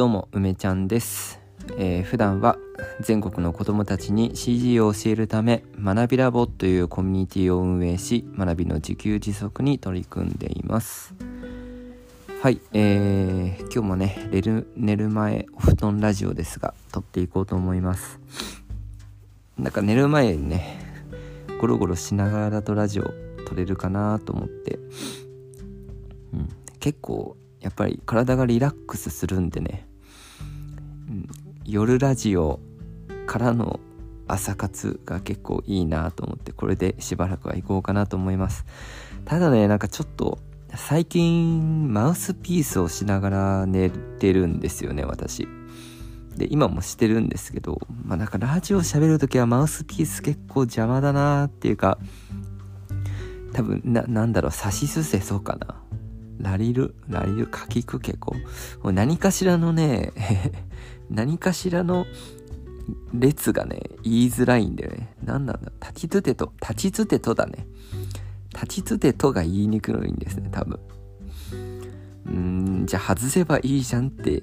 どうも梅ちゃんです、えー普段は全国の子どもたちに CG を教えるため学びラボというコミュニティを運営し学びの自給自足に取り組んでいます。はい、えー、今日もね寝る寝る前お布団ラジオですが撮っていこうと思います。なんか寝る前にねゴロゴロしながらだとラジオ撮れるかなと思って、うん、結構やっぱり体がリラックスするんでね、夜ラジオからの朝活が結構いいなと思ってこれでしばらくは行こうかなと思います。ただねなんかちょっと最近マウスピースをしながら寝てるんですよね私。で今もしてるんですけどまあなんかラジオ喋るときはマウスピース結構邪魔だなっていうか多分ななんだろう差しすせそうかな。ラリル？ラリル？かきくけこ何かしらのね何かしらの列がね言いづらいんでね。何なんだ？立ちつてと立ちつてとだね。立ちつてとが言いにくいんですね多分。うーんじゃあ外せばいいじゃんって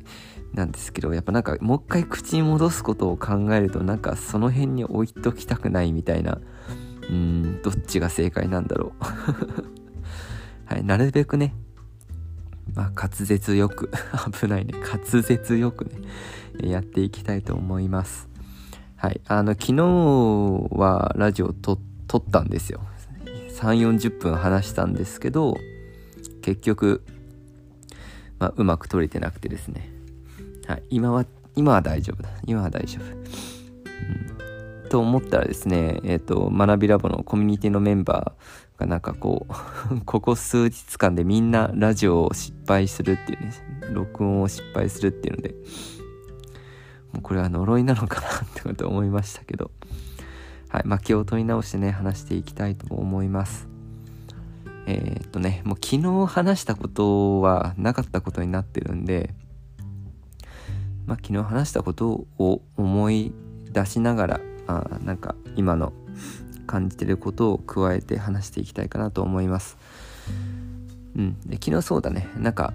なんですけどやっぱなんかもう一回口に戻すことを考えるとなんかその辺に置いときたくないみたいなうーんどっちが正解なんだろう。はいなるべくね。まあ滑舌よく。危ないね。滑舌よくね。やっていきたいと思います。はい。あの昨日はラジオと撮ったんですよ。3 4 0分話したんですけど結局、まあ、うまく撮れてなくてですね。はい。今は今は大丈夫だ。今は大丈夫、うん、と思ったらですねえっ、と学びラボのコミュニティのメンバーがなんかこう ここ数日間でみんなラジオを失敗するっていうね録音を失敗するっていうのでこれは呪いなのかなってこと思いましたけど。はいまあ気を取り直してね話していきたいと思います。えー、っとねもう昨日話したことはなかったことになってるんでまあ昨日話したことを思い出しながらあなんか今の感じてることを加えて話していきたいかなと思います。うん、で昨日そうだね。なんか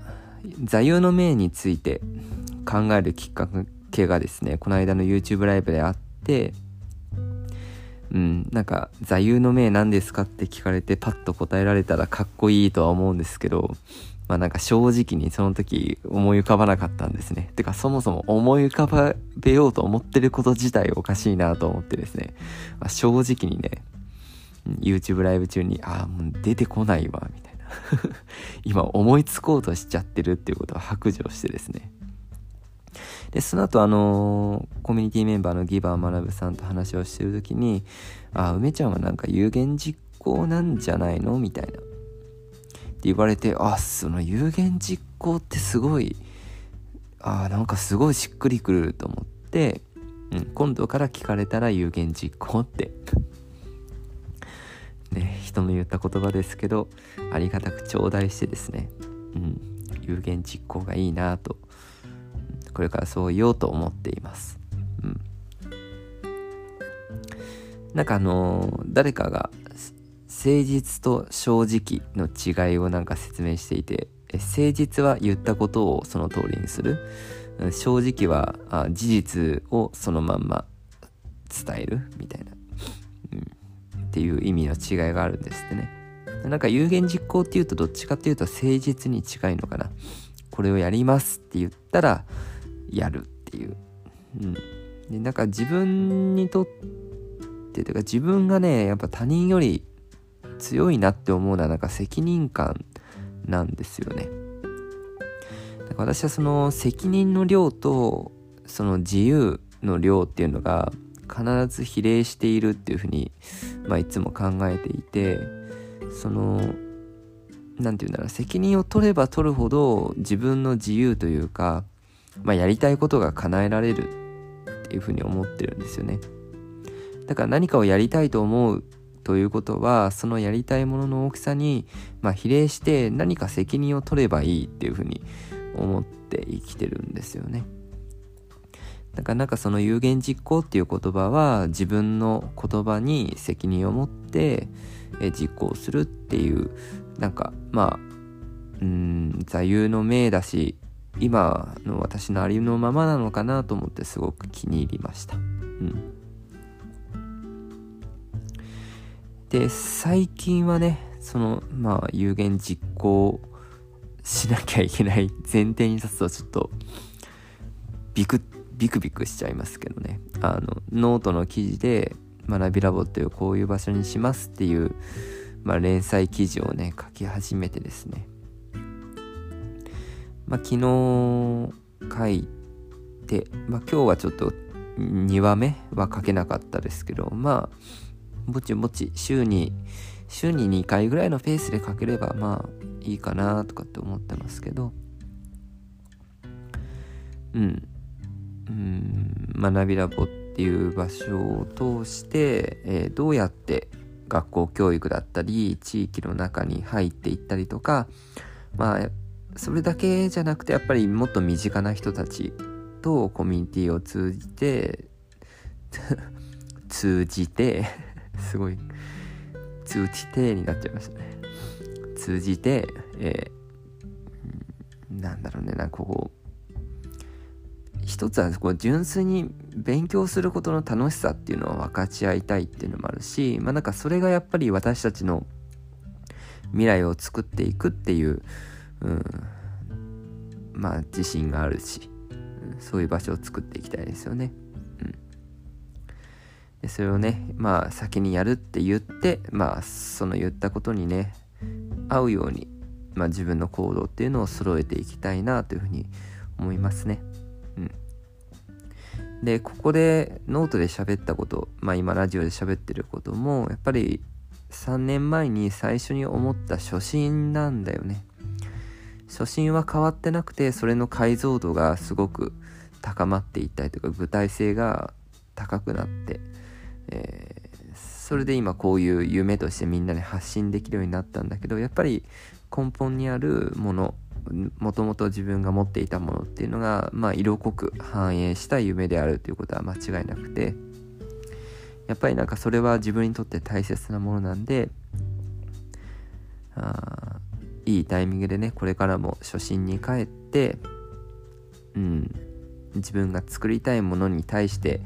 座右の銘について考えるきっかけがですねこの間の YouTube ライブであってうんなんか座右の銘何ですかって聞かれてパッと答えられたらかっこいいとは思うんですけどまあなんか正直にその時思い浮かばなかったんですね。てかそもそも思い浮かべようと思ってること自体おかしいなと思ってですね、まあ、正直にね YouTube ライブ中にああもう出てこないわみたいな。今思いつこうとしちゃってるっていうことを白状してですね。でその後あのーコミュニティメンバーのギバー学さんと話をしてる時に「あ梅ちゃんはなんか有言実行なんじゃないの?」みたいなって言われてあその有言実行ってすごいあなんかすごいしっくりくると思って、うん、今度から聞かれたら有言実行って ね人の言った言葉ですけどありがたく頂戴してですね、うん、有言実行がいいなとこれからそう言おうと思っています。うん、なんかあのー誰かが誠実と正直の違いをなんか説明していて誠実は言ったことをその通りにする？正直はあ事実をそのまんま伝える？みたいな、うん、っていう意味の違いがあるんですってね。なんか有言実行っていうとどっちかっていうと誠実に近いのかな。これをやりますって言ったらやるっていう、うん、でなんか自分にとってというか自分がねやっぱ他人より強いなって思うのはなんか責任感なんですよね。私はその責任の量とその自由の量っていうのが必ず比例しているっていうふうに、まあ、いつも考えていてその何て言うんだろう責任を取れば取るほど自分の自由というか、まあ、やりたいことが叶えられるっていうふうに思ってるんですよね。だから何かをやりたいと思うということはそのやりたいものの大きさに、まあ、比例して何か責任を取ればいいっていうふうに思って生きてるんですよね。だかなかその有言実行っていう言葉は自分の言葉に責任を持って実行するっていうなんかまあうん座右の銘だし今の私のありのままなのかなと思ってすごく気に入りました。うん、で最近はねそのまあ有言実行しなきゃいけない前提に立つとちょっとビクビクビクしちゃいますけどね。あのノートの記事で学びラボっていうこういう場所にしますっていう、まあ、連載記事をね書き始めてですね。まあ、昨日書いて、まあ、今日はちょっと2話目は書けなかったですけどまあぼちぼち週に週に2回ぐらいのペースで書ければまあいいかなとかって思ってますけど。うん。うん。学びラボっていう場所を通して、えー、どうやって学校教育だったり地域の中に入っていったりとかまあそれだけじゃなくてやっぱりもっと身近な人たちとコミュニティを通じて 通じてすごい通じてになっちゃいましたね。通じて、えー、なんだろうねなんかこう一つはこう純粋に勉強することの楽しさっていうのを分かち合いたいっていうのもあるしまあなんかそれがやっぱり私たちの未来を作っていくっていううん、まあ自信があるし、うん、そういう場所を作っていきたいですよね。うん、でそれをねまあ先にやるって言ってまあその言ったことにね合うように、まあ、自分の行動っていうのを揃えていきたいなというふうに思いますね。うん、でここでノートで喋ったことまあ今ラジオで喋ってることもやっぱり3年前に最初に思った初心なんだよね。初心は変わってなくてそれの解像度がすごく高まっていったりとか具体性が高くなって、えー、それで今こういう夢としてみんなに発信できるようになったんだけどやっぱり根本にあるものもともと自分が持っていたものっていうのが、まあ、色濃く反映した夢であるということは間違いなくてやっぱりなんかそれは自分にとって大切なものなんであいいタイミングでねこれからも初心に帰ってうん自分が作りたいものに対して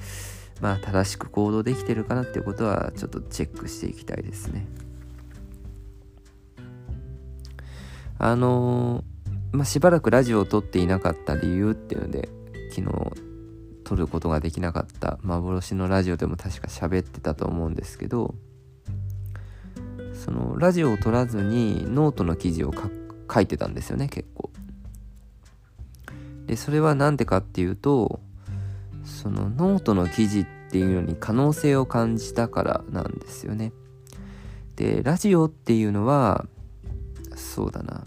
まあ正しく行動できてるかなっていうことはちょっとチェックしていきたいですね。あのー、まあ、しばらくラジオを撮っていなかった理由っていうので昨日撮ることができなかった幻のラジオでも確か喋ってたと思うんですけどそのラジオを撮らずにノートの記事を書いてたんですよね結構。でそれは何でかっていうとそのノートの記事っていうのに可能性を感じたからなんですよね。でラジオっていうのはそうだな。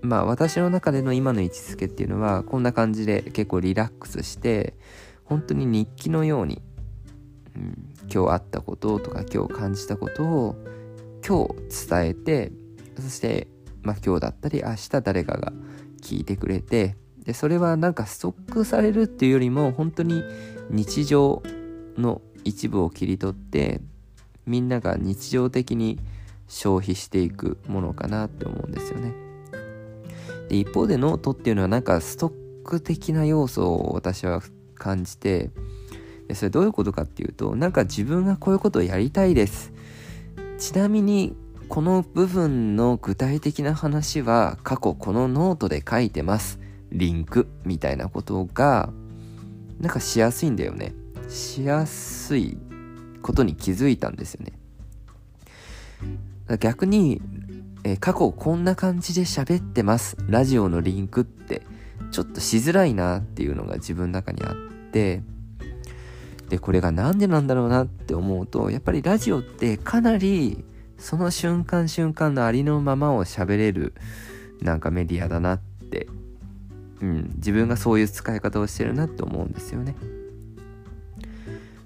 まあ私の中での今の位置づけっていうのはこんな感じで結構リラックスして本当に日記のように、うん、今日あったこととか今日感じたことを今日伝えてそして、まあ、今日だったり明日誰かが聞いてくれてでそれはなんかストックされるっていうよりも本当に日常の一部を切り取ってみんなが日常的に消費していくものかなって思うんですよね。で一方でノートっていうのはなんかストック的な要素を私は感じてそれどういうことかっていうとなんか自分がこういうことをやりたいです。ちなみにこの部分の具体的な話は過去このノートで書いてます。リンクみたいなことがなんかしやすいんだよね。しやすいことに気づいたんですよね。逆に、え過去こんな感じで喋ってます。ラジオのリンクってちょっとしづらいなっていうのが自分の中にあってでこれが何でなんだろうなって思うとやっぱりラジオってかなりその瞬間瞬間のありのままを喋れるなんかメディアだなって、うん、自分がそういう使い方をしてるなって思うんですよね。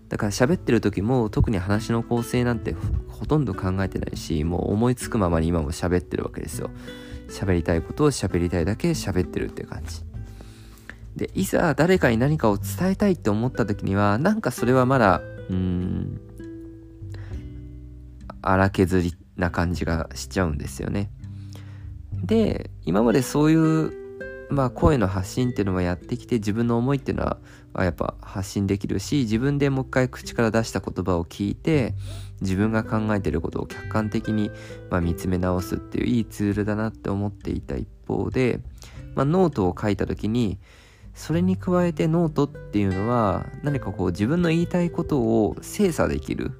だから喋ってる時も特に話の構成なんてほとんど考えてないしもう思いつくままに今も喋ってるわけですよ。喋りたいことを喋りたいだけ喋ってるって感じ。で、いざ誰かに何かを伝えたいって思った時には、なんかそれはまだ、うん、荒削りな感じがしちゃうんですよね。で、今までそういうまあ声の発信っていうのはやってきて自分の思いっていうのはやっぱ発信できるし自分でもう一回口から出した言葉を聞いて自分が考えてることを客観的に、まあ、見つめ直すっていういいツールだなって思っていた一方で、まあ、ノートを書いた時にそれに加えてノートっていうのは何かこう自分の言いたいことを精査できる。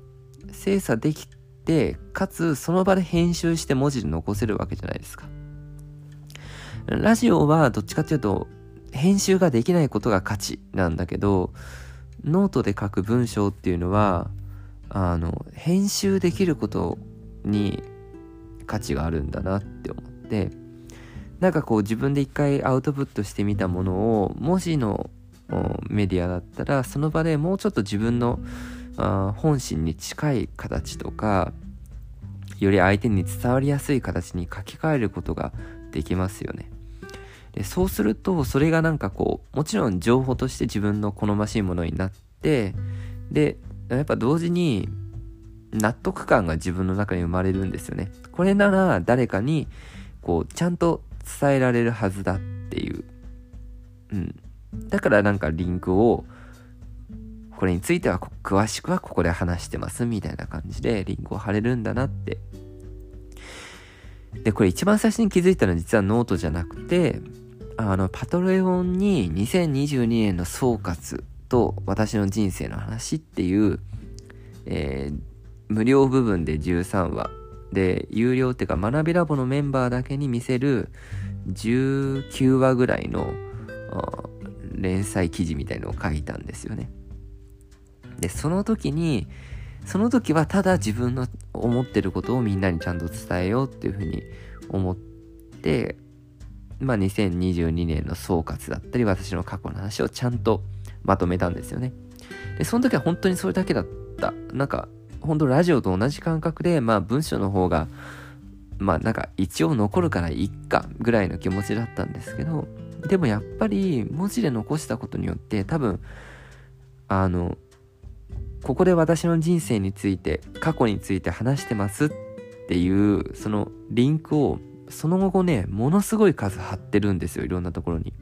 精査できてかつその場で編集して文字で残せるわけじゃないですか。ラジオはどっちかっていうと編集ができないことが価値なんだけどノートで書く文章っていうのはあの編集できることに価値があるんだなって思ってなんかこう自分で一回アウトプットしてみたものを文字のメディアだったらその場でもうちょっと自分のあ本心に近い形とかより相手に伝わりやすい形に書き換えることができますよね。でそうするとそれがなんかこうもちろん情報として自分の好ましいものになってでやっぱ同時に納得感が自分の中に生まれるんですよね。これなら誰かにこうちゃんと伝えられるはずだっていう。うん。だからなんかリンクを、これについては詳しくはここで話してますみたいな感じでリンクを貼れるんだなって。で、これ一番最初に気づいたのは実はノートじゃなくて、あの、 Patreon に2022年の総括と私の人生の話っていう、えー、無料部分で13話で有料っていうか学びラボのメンバーだけに見せる19話ぐらいの連載記事みたいのを書いたんですよね。でその時にその時はただ自分の思ってることをみんなにちゃんと伝えようっていうふうに思ってまあ2022年の総括だったり私の過去の話をちゃんとまとめたんですよね。でその時は本当にそれだけだった。なんか本当ラジオと同じ感覚で、まあ文章の方が、まあなんか一応残るからいっかぐらいの気持ちだったんですけど、でもやっぱり文字で残したことによって多分、あの、ここで私の人生について、過去について話してますっていう、そのリンクをその後ね、ものすごい数貼ってるんですよ、いろんなところに。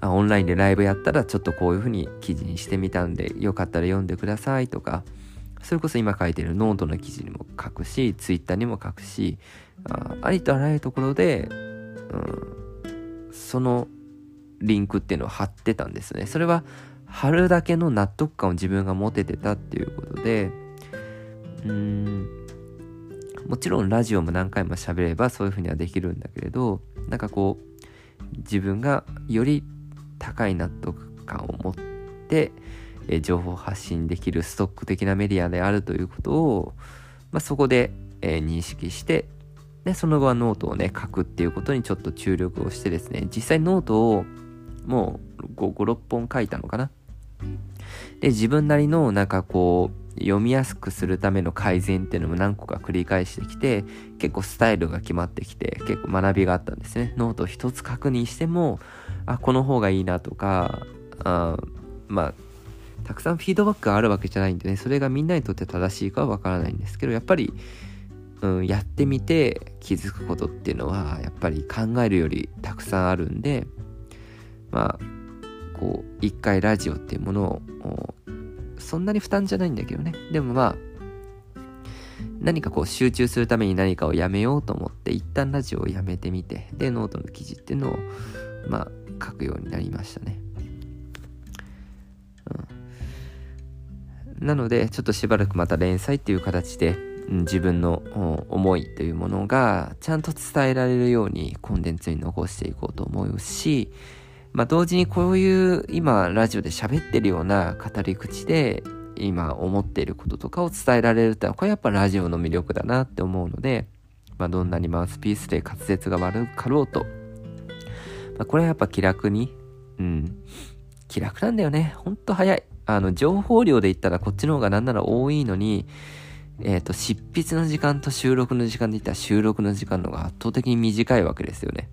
あオンラインでライブやったらちょっとこういう風に記事にしてみたんで、よかったら読んでくださいとか、それこそ今書いてるノートの記事にも書くし、ツイッターにも書くし、あありとあらゆるところで、うん、そのリンクっていうのを貼ってたんですね。それは貼るだけの納得感を自分が持ててたっていうことで、うん、もちろんラジオも何回も喋ればそういうふうにはできるんだけれど、なんかこう、自分がより高い納得感を持って、え情報発信できるストック的なメディアであるということを、まあ、そこで、え、認識してでその後はノートをね書くっていうことにちょっと注力をしてですね実際ノートをもう56本書いたのかな。で自分なりのなんかこう読みやすくするための改善っていうのも何個か繰り返してきて結構スタイルが決まってきて結構学びがあったんですね。ノート一つ確認してもあこの方がいいなとかあまあたくさんフィードバックがあるわけじゃないんでねそれがみんなにとって正しいかはわからないんですけどやっぱり、うん、やってみて気づくことっていうのはやっぱり考えるよりたくさんあるんでまあこう一回ラジオっていうものをそんなに負担じゃないんだけどね。でもまあ何かこう集中するために何かをやめようと思って一旦ラジオをやめてみてでノートの記事っていうのをまあ書くようになりましたね。うん。なのでちょっとしばらくまた連載っていう形で、自分の思いというものがちゃんと伝えられるようにコンテンツに残していこうと思うし、まあ、同時にこういう今ラジオで喋ってるような語り口で今思っていることとかを伝えられるってこれやっぱラジオの魅力だなって思うので、まあ、どんなにマウスピースで滑舌が悪かろうと、まあ、これはやっぱ気楽に、うん、気楽なんだよね。ほんと早い。あの、情報量で言ったらこっちの方がなんなら多いのに、えっ、ー、と、執筆の時間と収録の時間で言ったら収録の時間の方が圧倒的に短いわけですよね。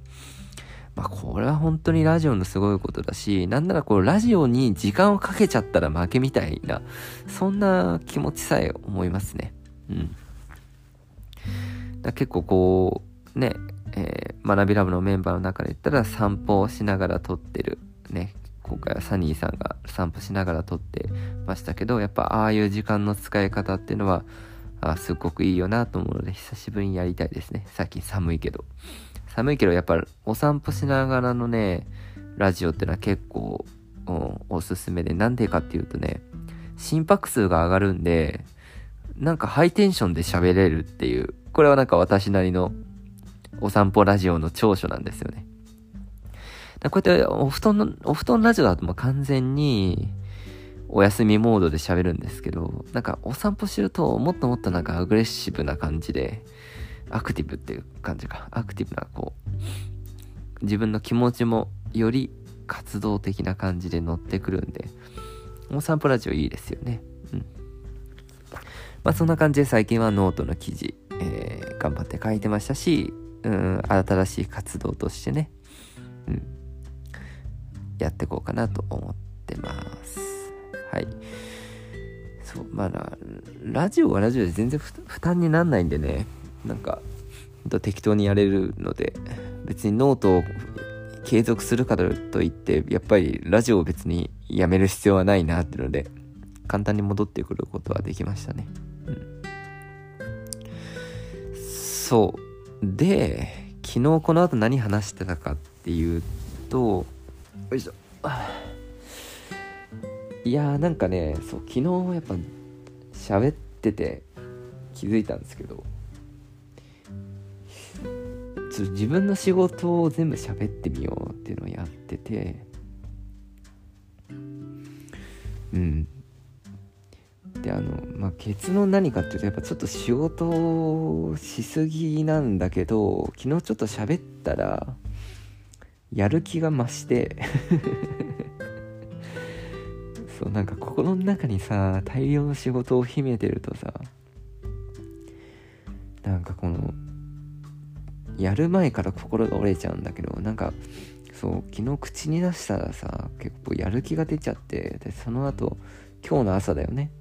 まあ、これは本当にラジオのすごいことだし、なんならこう、ラジオに時間をかけちゃったら負けみたいな、そんな気持ちさえ思いますね。うん。だ結構こう、ね、えー、学びラボのメンバーの中で言ったら散歩をしながら撮ってるね今回はサニーさんが散歩しながら撮ってましたけどやっぱああいう時間の使い方っていうのはあすっごくいいよなと思うので久しぶりにやりたいですね最近寒いけど寒いけどやっぱお散歩しながらのねラジオっていうのは結構、うん、おすすめでなんでかっていうとね心拍数が上がるんでなんかハイテンションで喋れるっていうこれはなんか私なりのお散歩ラジオの長所なんですよね。こうやってお布団の、お布団ラジオだともう完全にお休みモードで喋るんですけど、なんかお散歩してるともっともっとなんかアグレッシブな感じで、アクティブっていう感じか。アクティブなこう、自分の気持ちもより活動的な感じで乗ってくるんで、お散歩ラジオいいですよね。うん。まあそんな感じで最近はノートの記事、えー、頑張って書いてましたし、うん、新しい活動としてね、うん、やっていこうかなと思ってます。はい。そう、まだ、ラジオはラジオで全然負担になんないんでね、なんか、適当にやれるので、別にノートを継続するからといって、やっぱりラジオを別にやめる必要はないなっていうので、簡単に戻ってくることはできましたね。うん。そう。で、昨日この後何話してたかっていうと、よいしょ。いやーなんかね、そう、昨日やっぱ喋ってて気づいたんですけど、ちょ自分の仕事を全部喋ってみようっていうのをやってて、うん。であのまあ結論何かっていうとやっぱちょっと仕事しすぎなんだけど昨日ちょっと喋ったらやる気が増して。そうなんか心の中にさ大量の仕事を秘めてるとさなんかこのやる前から心が折れちゃうんだけどなんかそう昨日口に出したらさ結構やる気が出ちゃってでその後今日の朝だよね。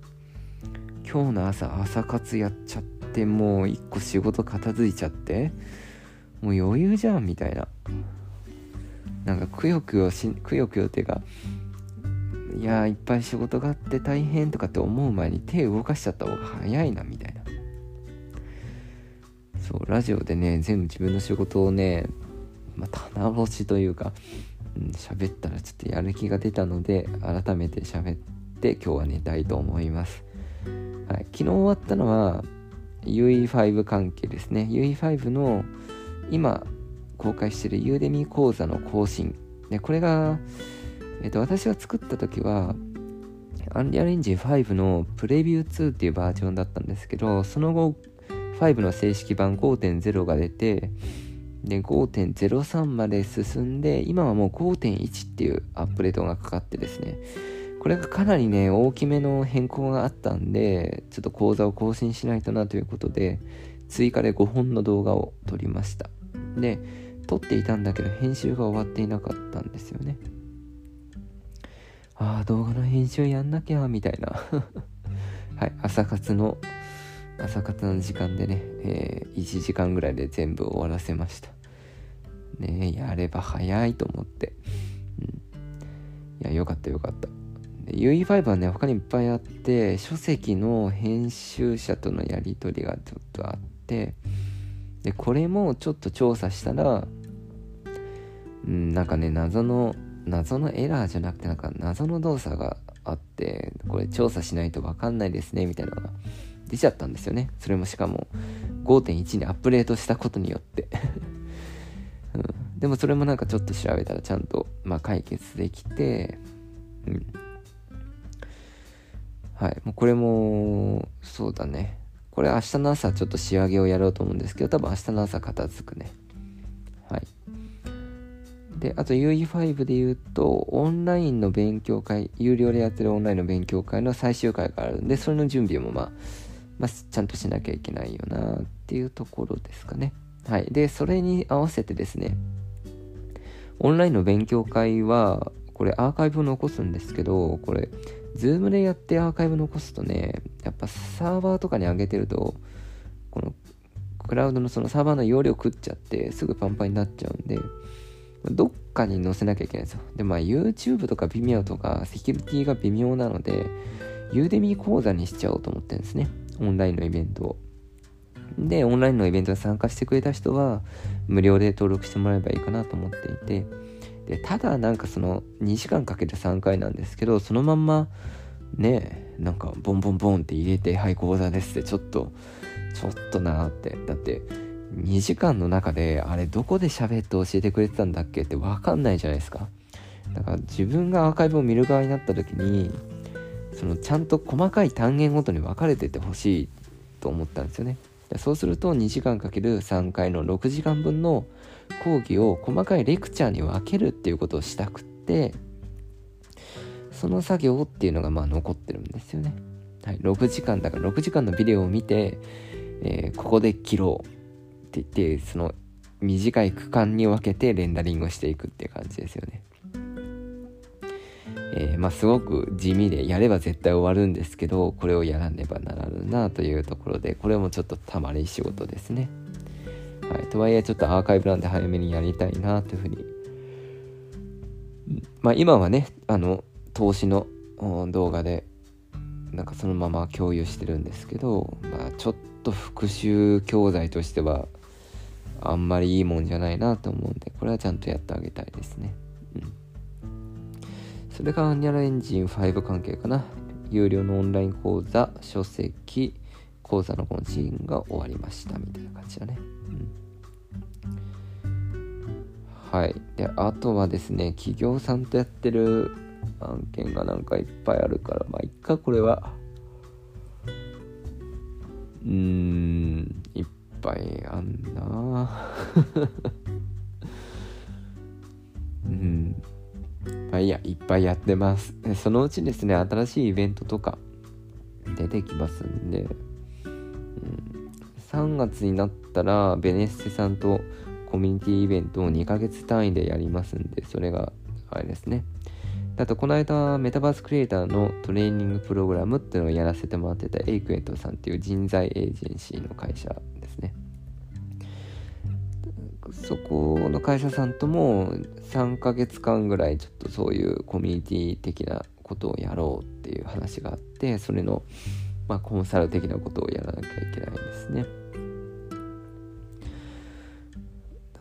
今日の朝朝活やっちゃってもう一個仕事片付いちゃってもう余裕じゃんみたいな。なんかくよくよしくよくよっていうかいやいっぱい仕事があって大変とかって思う前に手動かしちゃった方が早いなみたいな。そうラジオでね全部自分の仕事をねまあ、棚卸しというか喋、うん、ったらちょっとやる気が出たので改めて喋って今日は寝たいと思います。はい、昨日終わったのは UE5 関係ですね。UE5 の今公開しているユーデミ講座の更新でこれが、えっと、私が作った時はアンリアルエンジン5のプレビュー2っていうバージョンだったんですけどその後5の正式版5.0が出てで5.03まで進んで今はもう5.1っていうアップデートがかかってですねこれがかなりね、大きめの変更があったんで、ちょっと講座を更新しないとなということで、追加で5本の動画を撮りました。で、撮っていたんだけど、編集が終わっていなかったんですよね。ああ、動画の編集やんなきゃ、みたいな。はい、朝活の、朝活の時間でね、えー、1時間ぐらいで全部終わらせました。ねやれば早いと思って。うん。いや、よかったよかった。UE5 はね、他にいっぱいあって、書籍の編集者とのやり取りがちょっとあって、で、これもちょっと調査したら、うん、なんかね、謎の、謎のエラーじゃなくて、なんか謎の動作があって、これ調査しないとわかんないですね、みたいなのが出ちゃったんですよね。それもしかも5.1にアップデートしたことによって うん。でもそれもなんかちょっと調べたらちゃんと、まあ、解決できて、うん。はい。もうこれも、そうだね。これ明日の朝ちょっと仕上げをやろうと思うんですけど、多分明日の朝片付くね。はい。で、あと UE5 で言うと、オンラインの勉強会、有料でやってるオンラインの勉強会の最終回があるんで、それの準備もまあ、まあ、ちゃんとしなきゃいけないよなっていうところですかね。はい。で、それに合わせてですね、オンラインの勉強会は、これアーカイブを残すんですけど、これ、ズームでやってアーカイブ残すとね、やっぱサーバーとかに上げてると、このクラウドのそのサーバーの容量食っちゃってすぐパンパンになっちゃうんでどっかに載せなきゃいけないんですよ。でまあ YouTube とか Vimeo とかセキュリティが微妙なのでユーデミー講座にしちゃおうと思ってるんですね。オンラインのイベントを。でオンラインのイベントに参加してくれた人は無料で登録してもらえばいいかなと思っていてでただなんかその2時間かけて3回なんですけどそのまんまねなんかボンボンボンって入れて「はい講座です」ってちょっとちょっとなーって。だって2時間の中であれどこで喋って教えてくれてたんだっけ？って分かんないじゃないですか。だから自分がアーカイブを見る側になった時にそのちゃんと細かい単元ごとに分かれててほしいと思ったんですよね。そうすると2時間かける3回の6時間分の講義を細かいレクチャーに分けるっていうことをしたくってその作業っていうのがまあ残ってるんですよね。はい、6時間だから6時間のビデオを見て、えー、ここで切ろうって言ってその短い区間に分けてレンダリングをしていくっていう感じですよね。えー、まあすごく地味でやれば絶対終わるんですけどこれをやらねばならぬなというところでこれもちょっとたまり仕事ですね。はい、とはいえちょっとアーカイブなんで早めにやりたいなというふうにまあ今はねあの投資の動画でなんかそのまま共有してるんですけど、まあ、ちょっと復習教材としてはあんまりいいもんじゃないなと思うんでこれはちゃんとやってあげたいですね。それがアニャラエンジン5関係かな。有料のオンライン講座、書籍、講座のこのシーンが終わりましたみたいな感じだね。うん、はい。で、あとはですね、企業さんとやってる案件がなんかいっぱいあるから、まあ、いっか、これは。うーん、いっぱいあんな うん。まあいいや、いっぱいやってます。そのうちですね、新しいイベントとか出てきますんで、うん、3月になったら、ベネッセさんとコミュニティイベントを2ヶ月単位でやりますんで、それがあれですね。あと、この間、メタバースクリエイターのトレーニングプログラムっていうのをやらせてもらってたエイクエントさんっていう人材エージェンシーの会社ですね。そこの会社さんとも3ヶ月間ぐらいちょっとそういうコミュニティ的なことをやろうっていう話があって、それの、まあ、コンサル的なことをやらなきゃいけないんですね。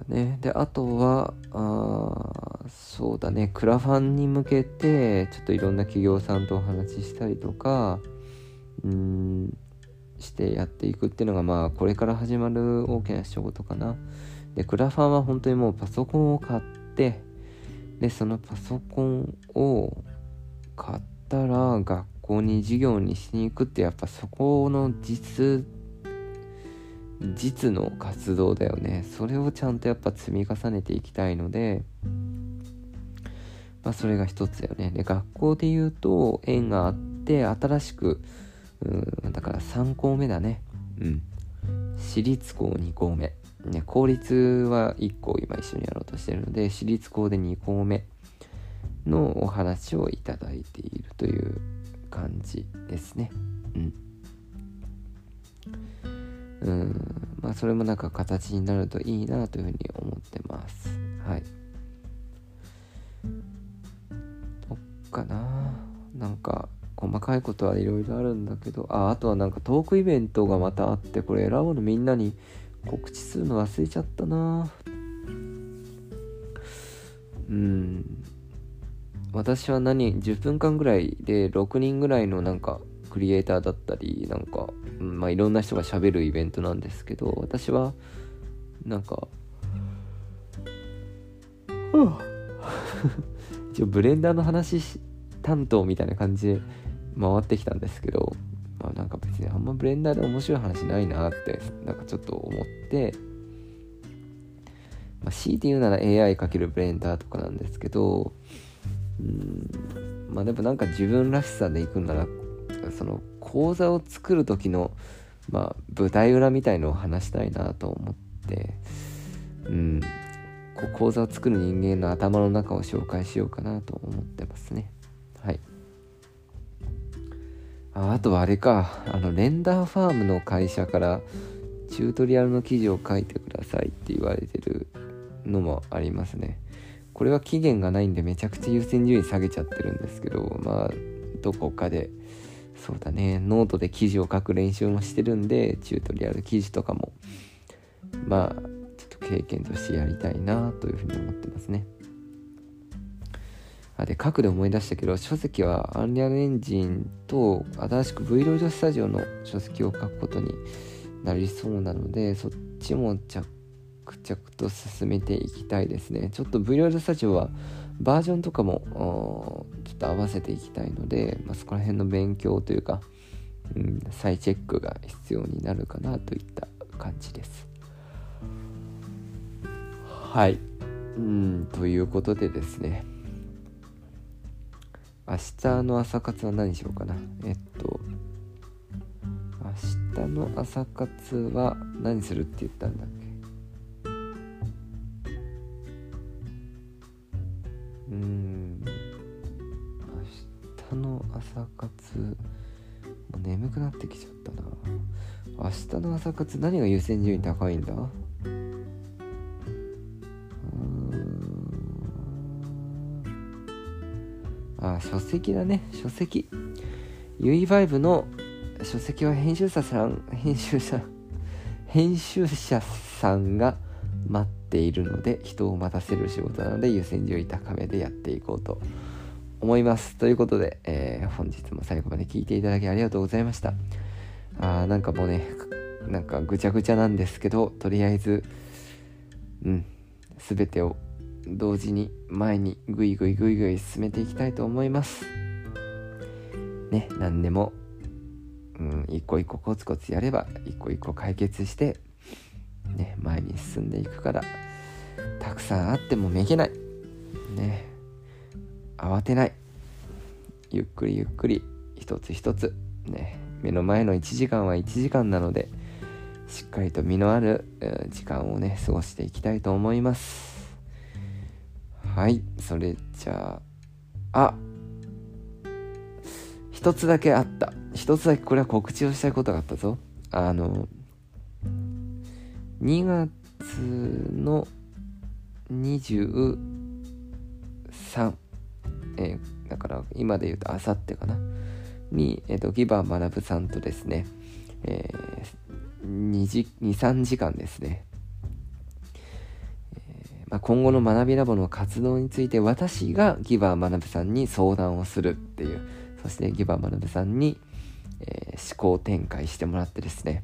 だね。で、あとは、あそうだね、クラファンに向けて、ちょっといろんな企業さんとお話ししたりとか、うん、してやっていくっていうのが、まあ、これから始まる大きな仕事かな。で、クラファンは本当にもうパソコンを買って、で、そのパソコンを買ったら学校に授業にしに行くってやっぱそこの実実の活動だよね。それをちゃんとやっぱ積み重ねていきたいのでまあそれが一つだよね。で学校で言うと縁があって新しくうんだから3校目だね。うん。私立校2校目。ね、公立は1校今一緒にやろうとしてるので私立校で2校目のお話をいただいているという感じですね。うん。うん。まあそれもなんか形になるといいなというふうに思ってます。はい。どっかな。なんか細かいことはいろいろあるんだけど。ああとはなんかトークイベントがまたあってこれ選ぶのみんなに告知するの忘れちゃったな。うん。私は何10分間ぐらいで6人ぐらいのなんかクリエイターだったりなんか、うん、まあいろんな人がしゃべるイベントなんですけど私はなんか一応ブレンダーの話担当みたいな感じで回ってきたんですけどまあなんか別にあんまブレンダーで面白い話ないなってなんかちょっと思って、まあ、強いて言うなら AI かけるブレンダーとかなんですけどうんまあでもなんか自分らしさでいくならその講座を作る時のまあ舞台裏みたいのを話したいなと思ってうんこう講座を作る人間の頭の中を紹介しようかなと思ってますね。ああとはあれか。あのレンダーファームの会社からチュートリアルの記事を書いてくださいって言われてるのもありますね。これは期限がないんでめちゃくちゃ優先順位下げちゃってるんですけどまあどこかでそうだねノートで記事を書く練習もしてるんでチュートリアル記事とかもまあちょっと経験としてやりたいなというふうに思ってますね。で書くで思い出したけど書籍はアンリアルエンジンと新しく Vloid スタジオの書籍を書くことになりそうなのでそっちも着々と進めていきたいですね。ちょっと Vloid スタジオはバージョンとかもちょっと合わせていきたいので、まあ、そこら辺の勉強というか、うん、再チェックが必要になるかなといった感じです。はい。うんということでですね。明日の朝活は何しようかな。えっと明日の朝活は何するって言ったんだっけ？うん明日の朝活もう眠くなってきちゃったな。明日の朝活何が優先順位高いんだ？書籍だね。書籍。UE5 の書籍は編集者さん編集者 編集者さんが待っているので人を待たせる仕事なので優先順位高めでやっていこうと思います。ということで、えー、本日も最後まで聞いていただきありがとうございました。あーなんかもうねなんかぐちゃぐちゃなんですけどとりあえずうん全てを同時に前にぐいぐいぐいぐい進めていきたいと思います。ね何でもうん一個一個コツコツやれば一個一個解決してね前に進んでいくからたくさんあってもめげない。ね慌てない。ゆっくりゆっくり一つ一つね目の前の1時間は1時間なのでしっかりと身のある時間をね過ごしていきたいと思います。はいそれじゃああ一つだけあった。一つだけこれは告知をしたいことがあったぞ。あの2月の23えー、だから今で言うとあさってかな。に、えーと、ギバー学さんとですね、えー、23時間ですね。まあ、今後の学びラボの活動について私がギバー学さんに相談をするっていうそしてギバー学さんに、えー、思考展開してもらってですね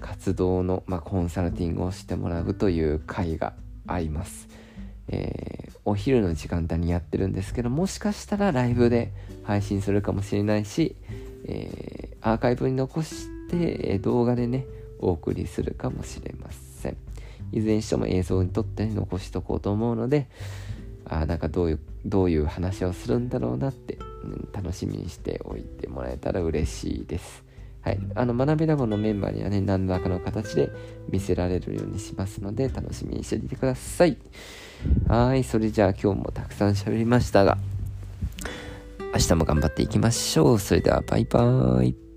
活動の、まあ、コンサルティングをしてもらうという会があります、えー、お昼の時間帯にやってるんですけどもしかしたらライブで配信するかもしれないし、えー、アーカイブに残して動画でねお送りするかもしれません。いずれにしても映像に撮って残しとこうと思うのであなんかどういうどういう話をするんだろうなって、うん、楽しみにしておいてもらえたら嬉しいです。はい、あの学びラボのメンバーにはね何らかの形で見せられるようにしますので楽しみにしていてください。はいそれじゃあ今日もたくさん喋りましたが明日も頑張っていきましょう。それではバイバーイ。